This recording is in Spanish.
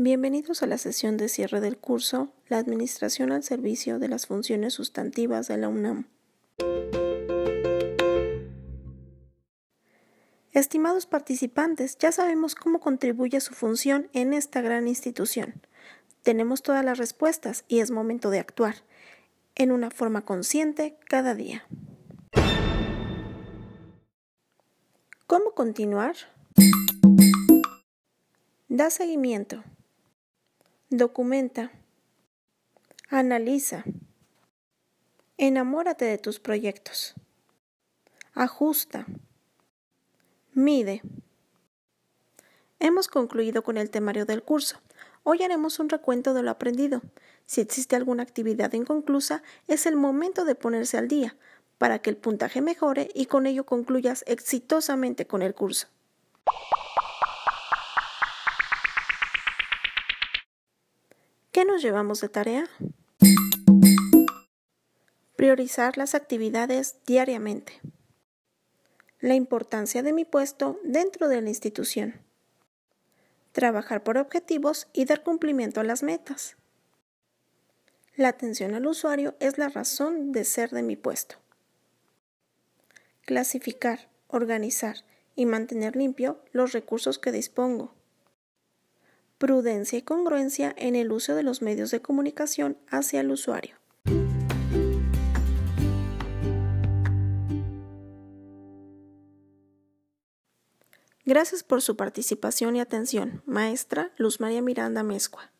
Bienvenidos a la sesión de cierre del curso La Administración al Servicio de las Funciones Sustantivas de la UNAM. Estimados participantes, ya sabemos cómo contribuye su función en esta gran institución. Tenemos todas las respuestas y es momento de actuar en una forma consciente cada día. ¿Cómo continuar? Da seguimiento. Documenta. Analiza. Enamórate de tus proyectos. Ajusta. Mide. Hemos concluido con el temario del curso. Hoy haremos un recuento de lo aprendido. Si existe alguna actividad inconclusa, es el momento de ponerse al día para que el puntaje mejore y con ello concluyas exitosamente con el curso. ¿Qué nos llevamos de tarea? Priorizar las actividades diariamente. La importancia de mi puesto dentro de la institución trabajar por objetivos y dar cumplimiento a las metas. La atención al usuario es la razón de ser de mi puesto. Clasificar, organizar y mantener limpio los recursos que dispongo. Prudencia y congruencia en el uso de los medios de comunicación hacia el usuario. Gracias por su participación y atención, maestra Luz María Miranda Mezcua.